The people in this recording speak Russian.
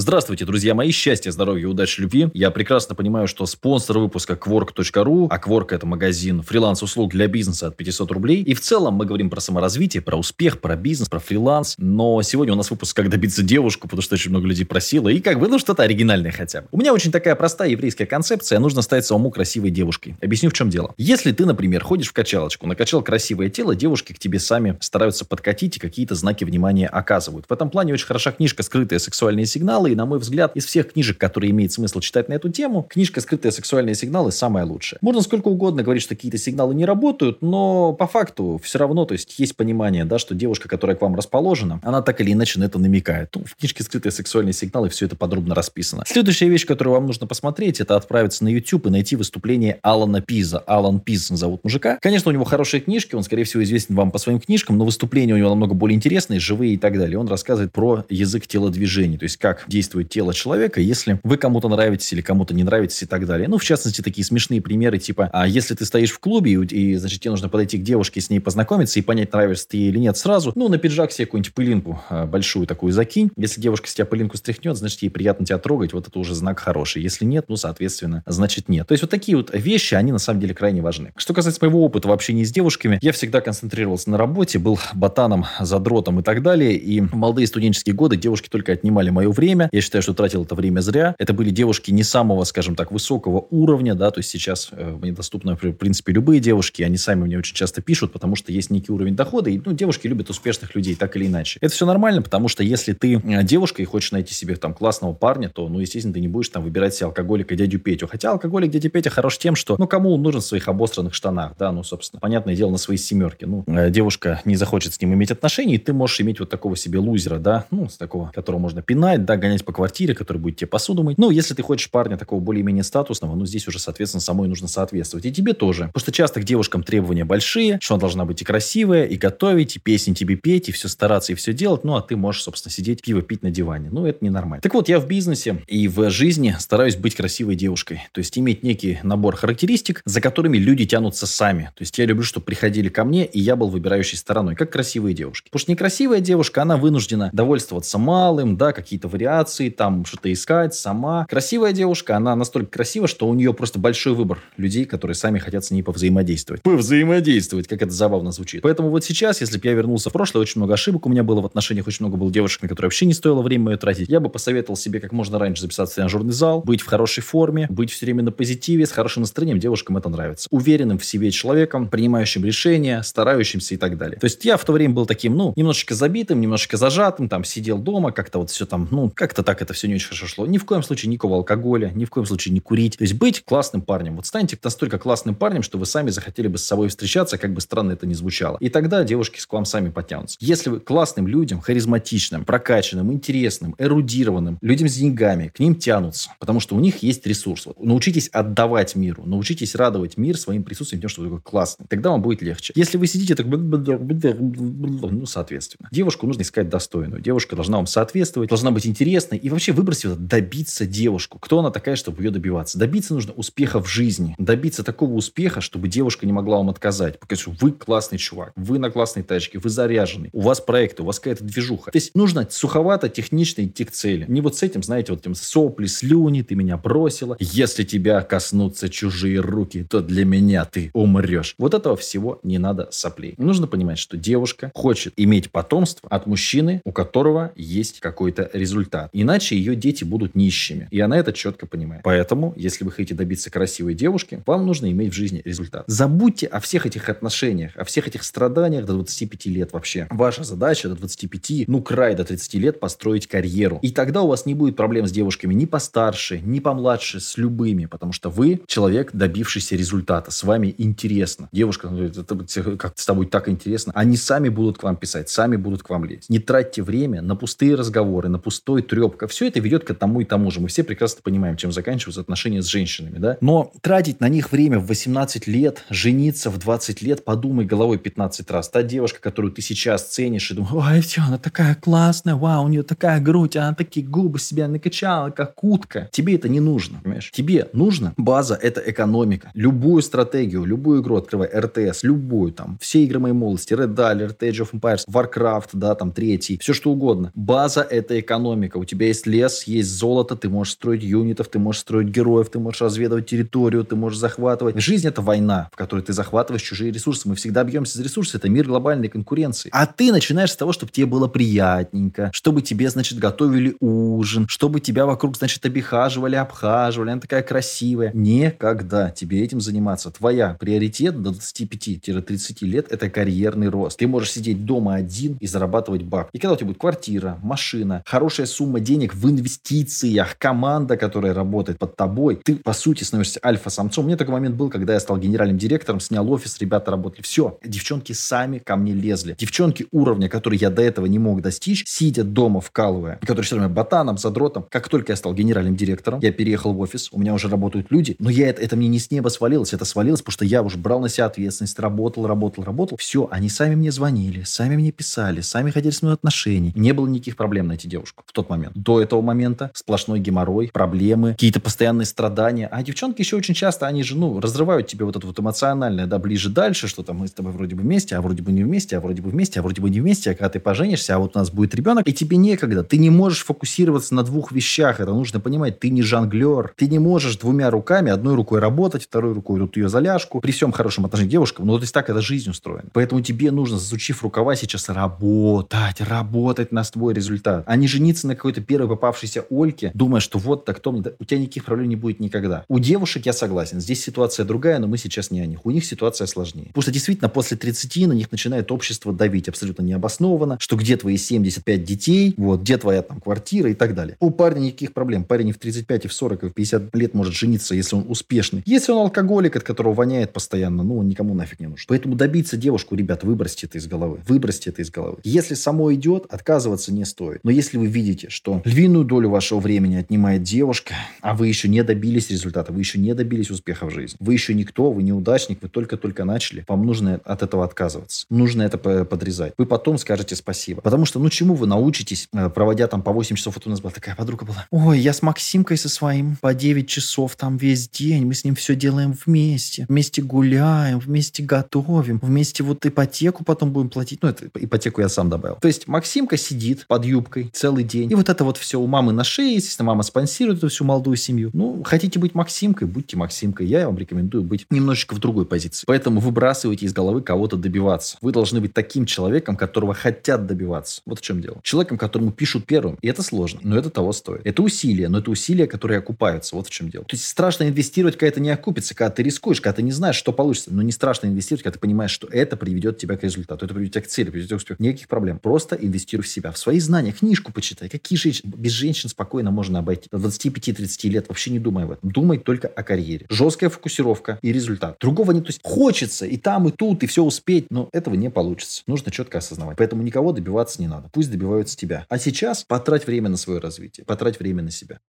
Здравствуйте, друзья мои, счастья, здоровья, удачи, любви. Я прекрасно понимаю, что спонсор выпуска Quark.ru, а Quark это магазин фриланс-услуг для бизнеса от 500 рублей. И в целом мы говорим про саморазвитие, про успех, про бизнес, про фриланс. Но сегодня у нас выпуск «Как добиться девушку», потому что очень много людей просило. И как бы, ну что-то оригинальное хотя бы. У меня очень такая простая еврейская концепция. Нужно стать самому красивой девушкой. Объясню, в чем дело. Если ты, например, ходишь в качалочку, накачал красивое тело, девушки к тебе сами стараются подкатить и какие-то знаки внимания оказывают. В этом плане очень хороша книжка «Скрытые сексуальные сигналы», и, на мой взгляд, из всех книжек, которые имеет смысл читать на эту тему, книжка «Скрытые сексуальные сигналы» самая лучшая. Можно сколько угодно говорить, что какие-то сигналы не работают, но по факту все равно, то есть есть понимание, да, что девушка, которая к вам расположена, она так или иначе на это намекает. Ну, в книжке «Скрытые сексуальные сигналы» все это подробно расписано. Следующая вещь, которую вам нужно посмотреть, это отправиться на YouTube и найти выступление Алана Пиза. Алан Пиз зовут мужика. Конечно, у него хорошие книжки, он, скорее всего, известен вам по своим книжкам, но выступления у него намного более интересные, живые и так далее. Он рассказывает про язык телодвижений, то есть как действует тело человека, если вы кому-то нравитесь или кому-то не нравитесь и так далее. Ну, в частности, такие смешные примеры, типа, а если ты стоишь в клубе, и, и значит, тебе нужно подойти к девушке, с ней познакомиться и понять, нравишься ты ей или нет сразу, ну, на пиджак себе какую-нибудь пылинку а, большую такую закинь. Если девушка с тебя пылинку стряхнет, значит, ей приятно тебя трогать, вот это уже знак хороший. Если нет, ну, соответственно, значит, нет. То есть, вот такие вот вещи, они на самом деле крайне важны. Что касается моего опыта в общении с девушками, я всегда концентрировался на работе, был ботаном, задротом и так далее, и в молодые студенческие годы девушки только отнимали мое время. Я считаю, что тратил это время зря. Это были девушки не самого, скажем так, высокого уровня, да, то есть сейчас э, мне доступны, в принципе, любые девушки, они сами мне очень часто пишут, потому что есть некий уровень дохода, и, ну, девушки любят успешных людей, так или иначе. Это все нормально, потому что если ты э, девушка и хочешь найти себе там классного парня, то, ну, естественно, ты не будешь там выбирать себе алкоголика дядю Петю. Хотя алкоголик дядя Петя хорош тем, что, ну, кому он нужен в своих обостранных штанах, да, ну, собственно, понятное дело, на своей семерке. Ну, э, девушка не захочет с ним иметь отношений, и ты можешь иметь вот такого себе лузера, да, ну, с такого, которого можно пинать, да, гонять по квартире, который будет тебе посуду мыть. Ну, если ты хочешь парня такого более-менее статусного, ну, здесь уже, соответственно, самой нужно соответствовать. И тебе тоже. Потому что часто к девушкам требования большие, что она должна быть и красивая, и готовить, и песни тебе петь, и все стараться, и все делать. Ну, а ты можешь, собственно, сидеть, пиво пить на диване. Ну, это ненормально. Так вот, я в бизнесе и в жизни стараюсь быть красивой девушкой. То есть, иметь некий набор характеристик, за которыми люди тянутся сами. То есть, я люблю, чтобы приходили ко мне, и я был выбирающей стороной, как красивые девушки. Потому что некрасивая девушка, она вынуждена довольствоваться малым, да, какие-то вариации, там что-то искать сама. Красивая девушка, она настолько красива, что у нее просто большой выбор людей, которые сами хотят с ней повзаимодействовать. Повзаимодействовать, как это забавно звучит. Поэтому вот сейчас, если бы я вернулся в прошлое, очень много ошибок у меня было в отношениях, очень много было девушек, на которые вообще не стоило время мое тратить. Я бы посоветовал себе как можно раньше записаться в тренажерный зал, быть в хорошей форме, быть все время на позитиве, с хорошим настроением, девушкам это нравится. Уверенным в себе человеком, принимающим решения, старающимся и так далее. То есть я в то время был таким, ну, немножечко забитым, немножечко зажатым, там, сидел дома, как-то вот все там, ну, как-то так это все не очень хорошо шло. Ни в коем случае никакого алкоголя, ни в коем случае не курить. То есть быть классным парнем. Вот станьте настолько классным парнем, что вы сами захотели бы с собой встречаться, как бы странно это ни звучало. И тогда девушки к вам сами потянутся. Если вы классным людям, харизматичным, прокачанным, интересным, эрудированным, людям с деньгами, к ним тянутся, потому что у них есть ресурс. Вот. Научитесь отдавать миру, научитесь радовать мир своим присутствием, тем, что вы такой классный. Тогда вам будет легче. Если вы сидите так, ну, соответственно. Девушку нужно искать достойную. Девушка должна вам соответствовать, должна быть интересной. И вообще выбросить это, добиться девушку. Кто она такая, чтобы ее добиваться? Добиться нужно успеха в жизни. Добиться такого успеха, чтобы девушка не могла вам отказать. Показать, что вы классный чувак, вы на классной тачке, вы заряженный, у вас проекты, у вас какая-то движуха. То есть нужно суховато, технично идти к цели. Не вот с этим, знаете, вот этим сопли, слюни, ты меня бросила. Если тебя коснутся чужие руки, то для меня ты умрешь. Вот этого всего не надо соплей. Нужно понимать, что девушка хочет иметь потомство от мужчины, у которого есть какой-то результат. Иначе ее дети будут нищими. И она это четко понимает. Поэтому, если вы хотите добиться красивой девушки, вам нужно иметь в жизни результат. Забудьте о всех этих отношениях, о всех этих страданиях до 25 лет вообще. Ваша задача до 25, ну край до 30 лет построить карьеру. И тогда у вас не будет проблем с девушками ни постарше, ни помладше, с любыми, потому что вы человек, добившийся результата. С вами интересно. Девушка говорит, это как с тобой так интересно. Они сами будут к вам писать, сами будут к вам лезть. Не тратьте время на пустые разговоры, на пустой трепка. Все это ведет к тому и тому же. Мы все прекрасно понимаем, чем заканчиваются отношения с женщинами, да? Но тратить на них время в 18 лет, жениться в 20 лет, подумай головой 15 раз. Та девушка, которую ты сейчас ценишь и думаешь, ой, все, она такая классная, вау, у нее такая грудь, она такие губы себя накачала, как утка. Тебе это не нужно, понимаешь? Тебе нужно база, это экономика. Любую стратегию, любую игру открывай, РТС, любую там, все игры моей молодости, Red Alert, Age of Empires, Warcraft, да, там, третий, все что угодно. База – это экономика. Тебя есть лес, есть золото, ты можешь строить юнитов, ты можешь строить героев, ты можешь разведывать территорию, ты можешь захватывать. Жизнь это война, в которой ты захватываешь чужие ресурсы. Мы всегда бьемся за ресурсы. Это мир глобальной конкуренции. А ты начинаешь с того, чтобы тебе было приятненько, чтобы тебе, значит, готовили ужин, чтобы тебя вокруг, значит, обихаживали, обхаживали. Она такая красивая. Никогда тебе этим заниматься. Твоя приоритет до 25-30 лет – это карьерный рост. Ты можешь сидеть дома один и зарабатывать баб. И когда у тебя будет квартира, машина, хорошая сумма денег в инвестициях, команда, которая работает под тобой, ты, по сути, становишься альфа-самцом. У меня такой момент был, когда я стал генеральным директором, снял офис, ребята работали. Все, девчонки сами ко мне лезли. Девчонки уровня, который я до этого не мог достичь, сидя дома вкалывая, которые считали меня ботаном, задротом. Как только я стал генеральным директором, я переехал в офис, у меня уже работают люди, но я это, это мне не с неба свалилось, это свалилось, потому что я уже брал на себя ответственность, работал, работал, работал. Все, они сами мне звонили, сами мне писали, сами хотели с мной отношений. Не было никаких проблем найти девушку в тот момент. До этого момента сплошной геморрой, проблемы, какие-то постоянные страдания. А девчонки еще очень часто, они же, ну, разрывают тебе вот это вот эмоциональное, да, ближе дальше, что там мы с тобой вроде бы вместе, а вроде бы не вместе, а вроде бы вместе, а вроде бы не вместе, а когда ты поженишься, а вот у нас будет ребенок, и тебе некогда. Ты не можешь фокусироваться на двух вещах. Это нужно понимать. Ты не жонглер. Ты не можешь двумя руками, одной рукой работать, второй рукой тут ее заляжку. При всем хорошем отношении к девушкам. Ну, то есть так это жизнь устроена. Поэтому тебе нужно, засучив рукава, сейчас работать, работать на свой результат. А не жениться на какой-то первой попавшейся Ольке, думая, что вот так то. У тебя никаких проблем не будет никогда. У девушек я согласен. Здесь ситуация другая, но мы сейчас не о них. У них ситуация сложнее. Потому что действительно после 30 на них начинает общество давить абсолютно необоснованно, что где твои 75 детей, вот, где твоя там квартира и так далее. У парня никаких проблем. Парень и в 35, и в 40, и в 50 лет может жениться, если он успешный. Если он алкоголик, от которого воняет постоянно, ну, он никому нафиг не нужен. Поэтому добиться девушку, ребят, выбросьте это из головы. Выбросьте это из головы. Если само идет, отказываться не стоит. Но если вы видите, что львиную долю вашего времени отнимает девушка, а вы еще не добились результата, вы еще не добились успеха в жизни, вы еще никто, вы неудачник, вы только-только начали, вам нужно от этого отказываться. Нужно это подрезать. Вы потом скажете спасибо. Потому что, ну, чему вы научитесь, э, проводя там по 8 часов, вот у нас была такая подруга была. Ой, я с Максимкой со своим по 9 часов там весь день, мы с ним все делаем вместе. Вместе гуляем, вместе готовим, вместе вот ипотеку потом будем платить. Ну, это ипотеку я сам добавил. То есть Максимка сидит под юбкой целый день. И вот это вот все у мамы на шее, естественно, мама спонсирует эту всю молодую семью. Ну, хотите быть Максимкой, будьте Максимкой. Я вам рекомендую быть немножечко в другой позиции. Поэтому выбрасывайте из головы кого-то добиваться. Вы должны быть таким человеком, которого хотят добиваться. Вот в чем дело. Человеком, которому пишут первым. И это сложно, но это того стоит. Это усилия, но это усилия, которые окупаются. Вот в чем дело. То есть страшно инвестировать, когда это не окупится, когда ты рискуешь, когда ты не знаешь, что получится. Но не страшно инвестировать, когда ты понимаешь, что это приведет тебя к результату, это приведет тебя к цели, приведет тебя к успеху. Никаких проблем. Просто инвестируй в себя, в свои знания, книжку почитай. Какие женщины? Без женщин спокойно можно обойти. До 25-30 лет вообще не думай об этом. Думай только о карьере. Жесткая фокусировка и результат. Другого не... То есть хочется и там, и тут, и все успеть, но этого не получится. Нужно четко осознавать. Поэтому никого добиваться не надо. Пусть добиваются тебя. А сейчас потрать время на свое развитие, потрать время на себя.